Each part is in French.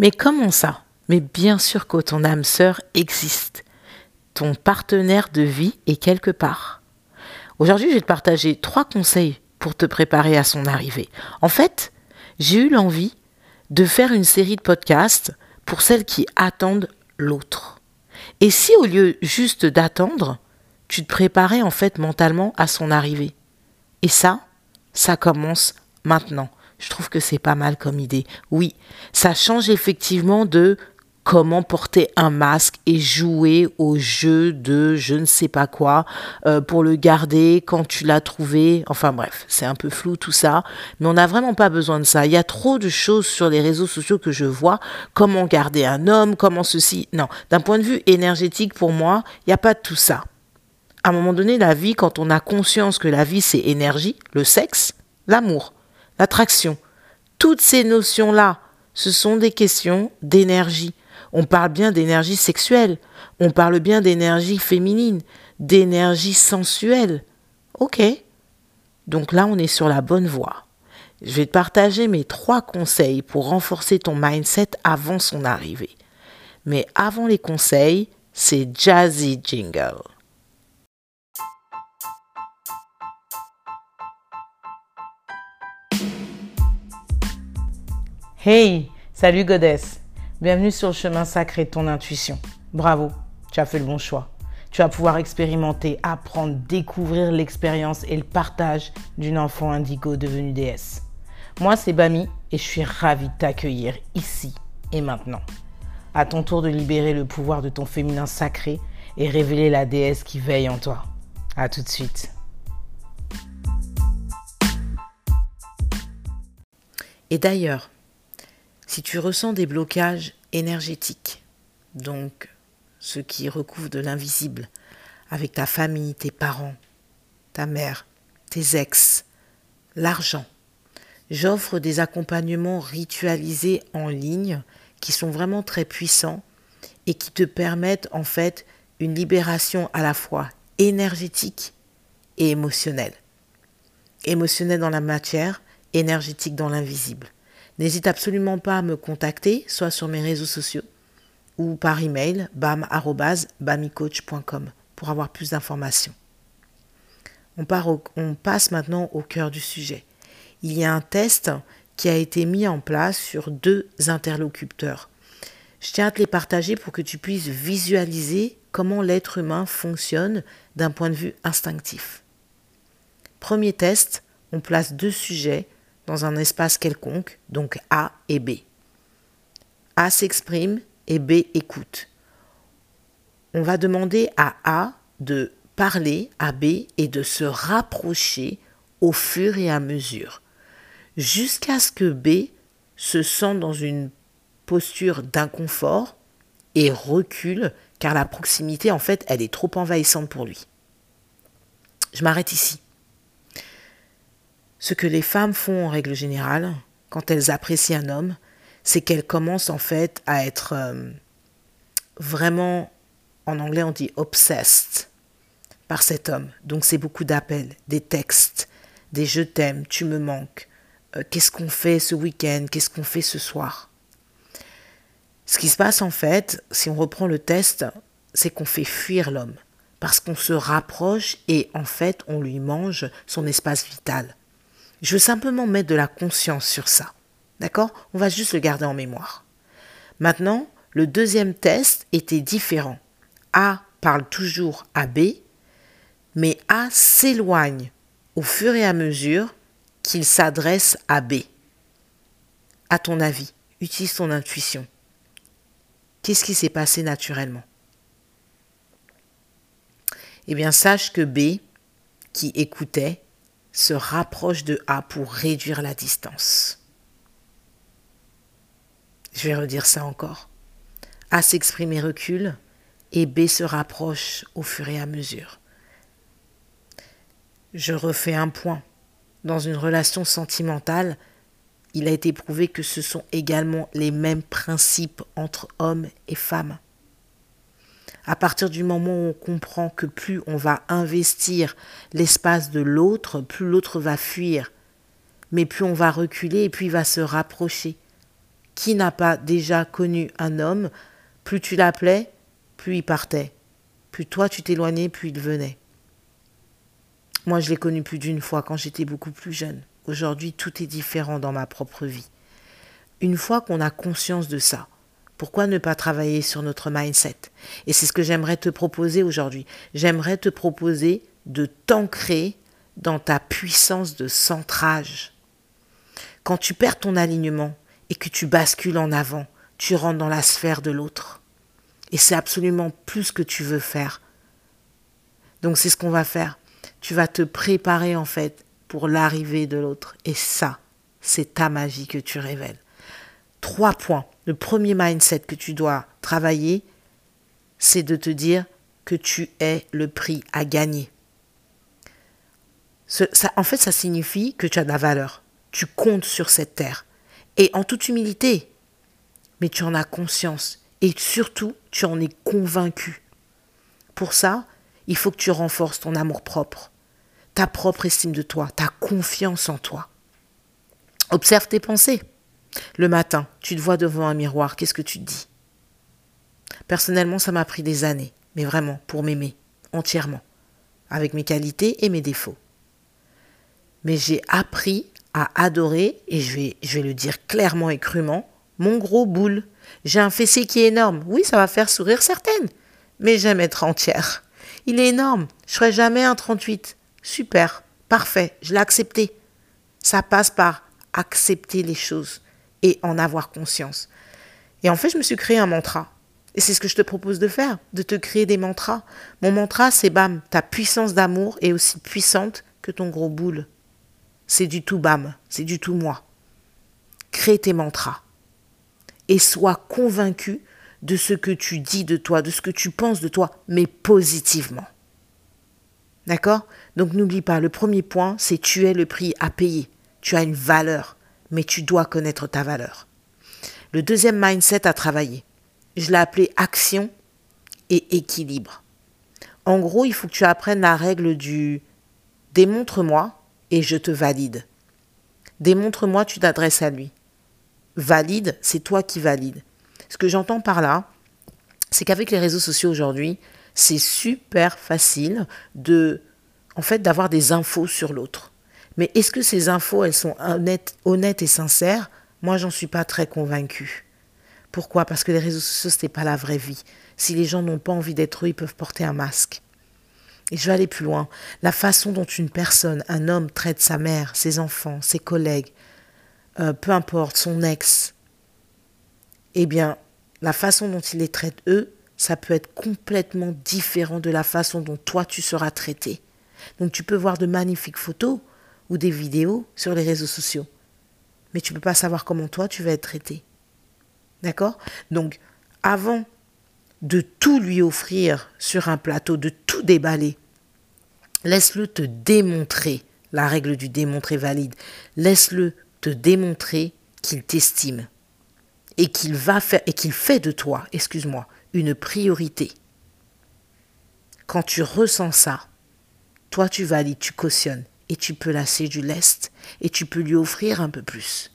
Mais comment ça? Mais bien sûr que ton âme sœur existe. Ton partenaire de vie est quelque part. Aujourd'hui, je vais te partager trois conseils pour te préparer à son arrivée. En fait, j'ai eu l'envie de faire une série de podcasts pour celles qui attendent l'autre. Et si au lieu juste d'attendre, tu te préparais en fait mentalement à son arrivée? Et ça, ça commence maintenant. Je trouve que c'est pas mal comme idée. Oui, ça change effectivement de comment porter un masque et jouer au jeu de je ne sais pas quoi euh, pour le garder quand tu l'as trouvé. Enfin bref, c'est un peu flou tout ça, mais on n'a vraiment pas besoin de ça. Il y a trop de choses sur les réseaux sociaux que je vois. Comment garder un homme, comment ceci. Non, d'un point de vue énergétique, pour moi, il n'y a pas tout ça. À un moment donné, la vie, quand on a conscience que la vie, c'est énergie, le sexe, l'amour, l'attraction, toutes ces notions-là, ce sont des questions d'énergie. On parle bien d'énergie sexuelle, on parle bien d'énergie féminine, d'énergie sensuelle. Ok. Donc là, on est sur la bonne voie. Je vais te partager mes trois conseils pour renforcer ton mindset avant son arrivée. Mais avant les conseils, c'est Jazzy Jingle. Hey, salut Goddess. Bienvenue sur le chemin sacré de ton intuition. Bravo, tu as fait le bon choix. Tu vas pouvoir expérimenter, apprendre, découvrir l'expérience et le partage d'une enfant indigo devenue déesse. Moi, c'est Bami et je suis ravie de t'accueillir ici et maintenant. À ton tour de libérer le pouvoir de ton féminin sacré et révéler la déesse qui veille en toi. À tout de suite. Et d'ailleurs, si tu ressens des blocages énergétiques, donc ce qui recouvre de l'invisible, avec ta famille, tes parents, ta mère, tes ex, l'argent, j'offre des accompagnements ritualisés en ligne qui sont vraiment très puissants et qui te permettent en fait une libération à la fois énergétique et émotionnelle. Émotionnelle dans la matière, énergétique dans l'invisible. N'hésite absolument pas à me contacter, soit sur mes réseaux sociaux ou par email bam@bamicoach.com pour avoir plus d'informations. On, on passe maintenant au cœur du sujet. Il y a un test qui a été mis en place sur deux interlocuteurs. Je tiens à te les partager pour que tu puisses visualiser comment l'être humain fonctionne d'un point de vue instinctif. Premier test, on place deux sujets dans un espace quelconque, donc A et B. A s'exprime et B écoute. On va demander à A de parler à B et de se rapprocher au fur et à mesure, jusqu'à ce que B se sente dans une posture d'inconfort et recule, car la proximité, en fait, elle est trop envahissante pour lui. Je m'arrête ici. Ce que les femmes font en règle générale, quand elles apprécient un homme, c'est qu'elles commencent en fait à être euh, vraiment, en anglais on dit obsessed par cet homme. Donc c'est beaucoup d'appels, des textes, des je t'aime, tu me manques, euh, qu'est-ce qu'on fait ce week-end, qu'est-ce qu'on fait ce soir. Ce qui se passe en fait, si on reprend le test, c'est qu'on fait fuir l'homme parce qu'on se rapproche et en fait on lui mange son espace vital. Je veux simplement mettre de la conscience sur ça. D'accord? On va juste le garder en mémoire. Maintenant, le deuxième test était différent. A parle toujours à B, mais A s'éloigne au fur et à mesure qu'il s'adresse à B. À ton avis, utilise ton intuition. Qu'est-ce qui s'est passé naturellement? Eh bien, sache que B, qui écoutait, se rapproche de A pour réduire la distance. Je vais redire ça encore. A s'exprime et recule, et B se rapproche au fur et à mesure. Je refais un point. Dans une relation sentimentale, il a été prouvé que ce sont également les mêmes principes entre hommes et femmes. À partir du moment où on comprend que plus on va investir l'espace de l'autre, plus l'autre va fuir, mais plus on va reculer et plus il va se rapprocher. Qui n'a pas déjà connu un homme Plus tu l'appelais, plus il partait. Plus toi tu t'éloignais, plus il venait. Moi, je l'ai connu plus d'une fois quand j'étais beaucoup plus jeune. Aujourd'hui, tout est différent dans ma propre vie. Une fois qu'on a conscience de ça, pourquoi ne pas travailler sur notre mindset? Et c'est ce que j'aimerais te proposer aujourd'hui. J'aimerais te proposer de t'ancrer dans ta puissance de centrage. Quand tu perds ton alignement et que tu bascules en avant, tu rentres dans la sphère de l'autre. Et c'est absolument plus ce que tu veux faire. Donc c'est ce qu'on va faire. Tu vas te préparer en fait pour l'arrivée de l'autre. Et ça, c'est ta magie que tu révèles. Trois points. Le premier mindset que tu dois travailler, c'est de te dire que tu es le prix à gagner. Ça, en fait, ça signifie que tu as de la valeur. Tu comptes sur cette terre. Et en toute humilité. Mais tu en as conscience. Et surtout, tu en es convaincu. Pour ça, il faut que tu renforces ton amour propre, ta propre estime de toi, ta confiance en toi. Observe tes pensées. Le matin, tu te vois devant un miroir, qu'est-ce que tu te dis? Personnellement, ça m'a pris des années, mais vraiment, pour m'aimer, entièrement, avec mes qualités et mes défauts. Mais j'ai appris à adorer, et je vais, je vais le dire clairement et crûment, mon gros boule. J'ai un fessier qui est énorme. Oui, ça va faire sourire certaines, mais j'aime être entière. Il est énorme. Je ferai jamais un 38. Super, parfait, je l'ai accepté. Ça passe par accepter les choses et en avoir conscience. Et en fait, je me suis créé un mantra. Et c'est ce que je te propose de faire, de te créer des mantras. Mon mantra, c'est bam, ta puissance d'amour est aussi puissante que ton gros boule. C'est du tout bam, c'est du tout moi. Crée tes mantras. Et sois convaincu de ce que tu dis de toi, de ce que tu penses de toi, mais positivement. D'accord? Donc n'oublie pas, le premier point, c'est tu es le prix à payer. Tu as une valeur mais tu dois connaître ta valeur. Le deuxième mindset à travailler, je l'ai appelé action et équilibre. En gros, il faut que tu apprennes la règle du démontre-moi et je te valide. Démontre-moi, tu t'adresses à lui. Valide, c'est toi qui valides. Ce que j'entends par là, c'est qu'avec les réseaux sociaux aujourd'hui, c'est super facile de, en fait, d'avoir des infos sur l'autre. Mais est-ce que ces infos, elles sont honnêtes, honnêtes et sincères? Moi, j'en suis pas très convaincue. Pourquoi? Parce que les réseaux sociaux, ce n'est pas la vraie vie. Si les gens n'ont pas envie d'être eux, ils peuvent porter un masque. Et je vais aller plus loin. La façon dont une personne, un homme, traite sa mère, ses enfants, ses collègues, euh, peu importe, son ex, eh bien, la façon dont il les traite eux, ça peut être complètement différent de la façon dont toi tu seras traité. Donc tu peux voir de magnifiques photos, ou des vidéos sur les réseaux sociaux. Mais tu ne peux pas savoir comment toi tu vas être traité. D'accord? Donc, avant de tout lui offrir sur un plateau, de tout déballer, laisse-le te démontrer, la règle du démontrer valide, laisse-le te démontrer qu'il t'estime et qu'il va faire et qu'il fait de toi, excuse-moi, une priorité. Quand tu ressens ça, toi tu valides, tu cautionnes et tu peux lasser du lest et tu peux lui offrir un peu plus.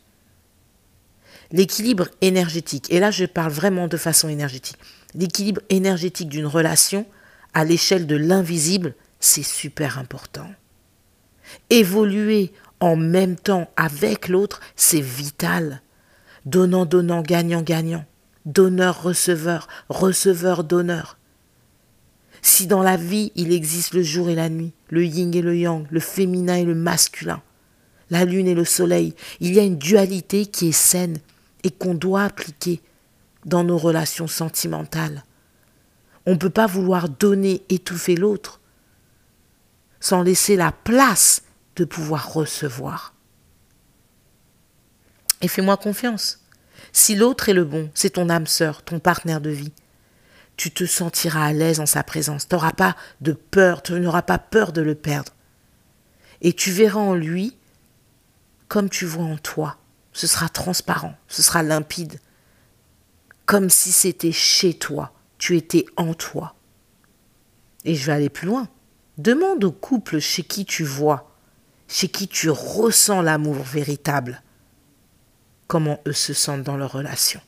L'équilibre énergétique, et là je parle vraiment de façon énergétique, l'équilibre énergétique d'une relation à l'échelle de l'invisible, c'est super important. Évoluer en même temps avec l'autre, c'est vital. Donnant, donnant, gagnant, gagnant. Donneur, receveur, receveur, donneur. Si dans la vie il existe le jour et la nuit, le yin et le yang, le féminin et le masculin, la lune et le soleil, il y a une dualité qui est saine et qu'on doit appliquer dans nos relations sentimentales. On ne peut pas vouloir donner, étouffer l'autre sans laisser la place de pouvoir recevoir. Et fais-moi confiance. Si l'autre est le bon, c'est ton âme sœur, ton partenaire de vie tu te sentiras à l'aise en sa présence. Tu n'auras pas de peur, tu n'auras pas peur de le perdre. Et tu verras en lui comme tu vois en toi. Ce sera transparent, ce sera limpide. Comme si c'était chez toi, tu étais en toi. Et je vais aller plus loin. Demande au couple chez qui tu vois, chez qui tu ressens l'amour véritable. comment eux se sentent dans leur relation.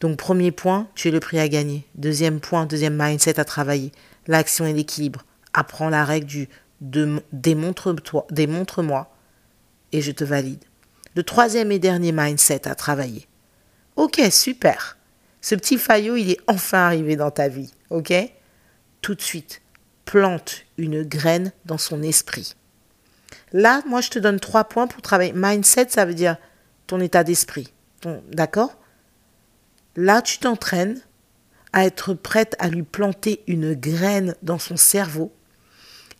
Donc premier point, tu es le prix à gagner. Deuxième point, deuxième mindset à travailler, l'action et l'équilibre. Apprends la règle du démontre-moi démontre et je te valide. Le troisième et dernier mindset à travailler. Ok, super. Ce petit faillot, il est enfin arrivé dans ta vie. Ok? Tout de suite, plante une graine dans son esprit. Là, moi, je te donne trois points pour travailler. Mindset, ça veut dire ton état d'esprit. D'accord? Là, tu t'entraînes à être prête à lui planter une graine dans son cerveau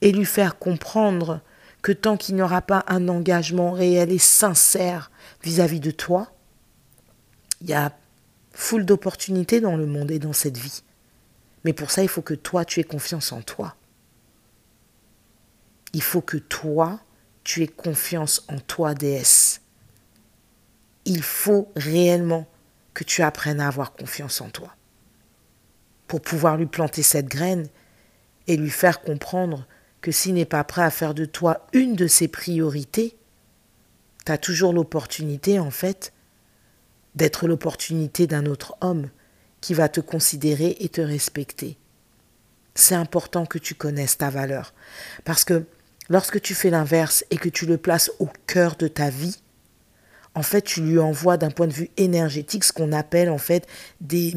et lui faire comprendre que tant qu'il n'y aura pas un engagement réel et sincère vis-à-vis de toi, il y a foule d'opportunités dans le monde et dans cette vie. Mais pour ça, il faut que toi, tu aies confiance en toi. Il faut que toi, tu aies confiance en toi, déesse. Il faut réellement que tu apprennes à avoir confiance en toi. Pour pouvoir lui planter cette graine et lui faire comprendre que s'il n'est pas prêt à faire de toi une de ses priorités, tu as toujours l'opportunité, en fait, d'être l'opportunité d'un autre homme qui va te considérer et te respecter. C'est important que tu connaisses ta valeur. Parce que lorsque tu fais l'inverse et que tu le places au cœur de ta vie, en fait, tu lui envoies d'un point de vue énergétique ce qu'on appelle en fait des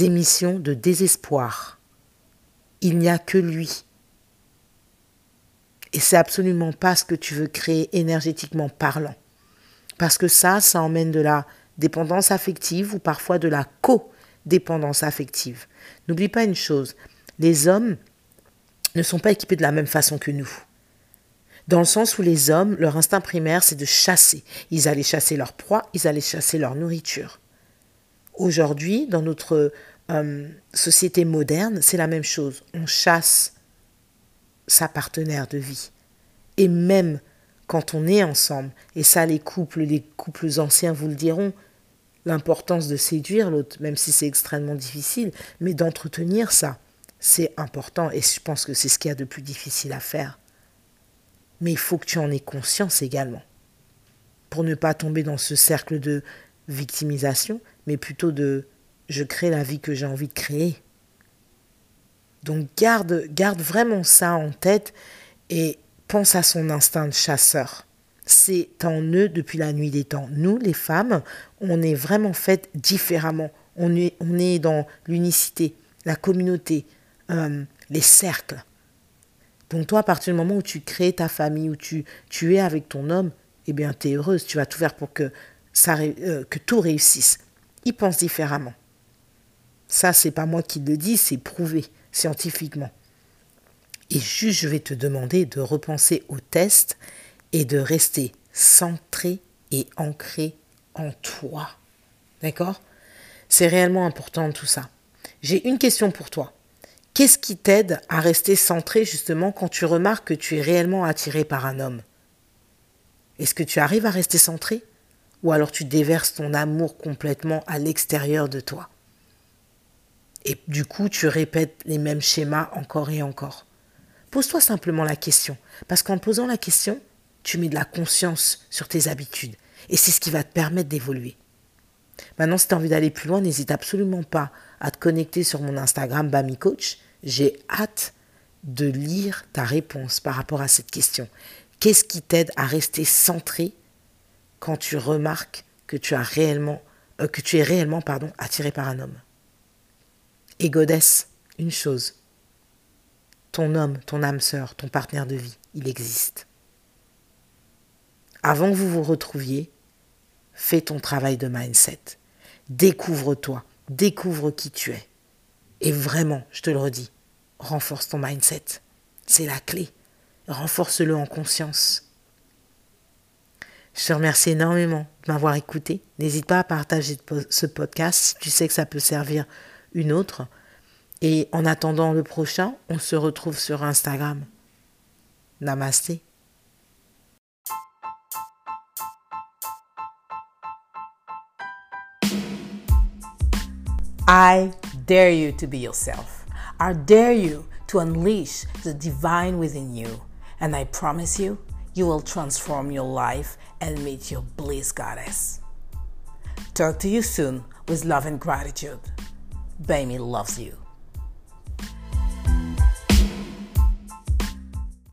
émissions de désespoir. Il n'y a que lui. Et c'est absolument pas ce que tu veux créer énergétiquement parlant. Parce que ça, ça emmène de la dépendance affective ou parfois de la co-dépendance affective. N'oublie pas une chose, les hommes ne sont pas équipés de la même façon que nous dans le sens où les hommes, leur instinct primaire, c'est de chasser. Ils allaient chasser leur proie, ils allaient chasser leur nourriture. Aujourd'hui, dans notre euh, société moderne, c'est la même chose. On chasse sa partenaire de vie. Et même quand on est ensemble, et ça les couples, les couples anciens vous le diront, l'importance de séduire l'autre, même si c'est extrêmement difficile, mais d'entretenir ça, c'est important et je pense que c'est ce qu'il y a de plus difficile à faire. Mais il faut que tu en aies conscience également. Pour ne pas tomber dans ce cercle de victimisation, mais plutôt de je crée la vie que j'ai envie de créer. Donc garde, garde vraiment ça en tête et pense à son instinct de chasseur. C'est en eux depuis la nuit des temps. Nous, les femmes, on est vraiment faites différemment. On est, dans l'unicité, la communauté, euh, les cercles. Donc toi, à partir du moment où tu crées ta famille, où tu, tu es avec ton homme, eh bien, tu es heureuse. Tu vas tout faire pour que, euh, que tout réussisse. Il pense différemment. Ça, c'est pas moi qui le dis, c'est prouvé scientifiquement. Et juste, je vais te demander de repenser au test et de rester centré et ancré en toi. D'accord? C'est réellement important tout ça. J'ai une question pour toi. Qu'est-ce qui t'aide à rester centré justement quand tu remarques que tu es réellement attiré par un homme? Est-ce que tu arrives à rester centré? Ou alors tu déverses ton amour complètement à l'extérieur de toi? Et du coup, tu répètes les mêmes schémas encore et encore? Pose-toi simplement la question, parce qu'en posant la question, tu mets de la conscience sur tes habitudes, et c'est ce qui va te permettre d'évoluer. Maintenant, si tu as envie d'aller plus loin, n'hésite absolument pas à te connecter sur mon Instagram Bami Coach j'ai hâte de lire ta réponse par rapport à cette question. Qu'est-ce qui t'aide à rester centré quand tu remarques que tu as réellement euh, que tu es réellement pardon attiré par un homme? Et godesse, une chose. Ton homme, ton âme sœur, ton partenaire de vie, il existe. Avant que vous vous retrouviez, fais ton travail de mindset. Découvre-toi, découvre qui tu es. Et vraiment, je te le redis, renforce ton mindset. C'est la clé. Renforce-le en conscience. Je te remercie énormément de m'avoir écouté. N'hésite pas à partager ce podcast si tu sais que ça peut servir une autre. Et en attendant le prochain, on se retrouve sur Instagram. Namasté. I dare you to be yourself. I dare you to unleash the divine within you. And I promise you, you will transform your life and meet your bliss goddess. Talk to you soon with love and gratitude. Baby loves you.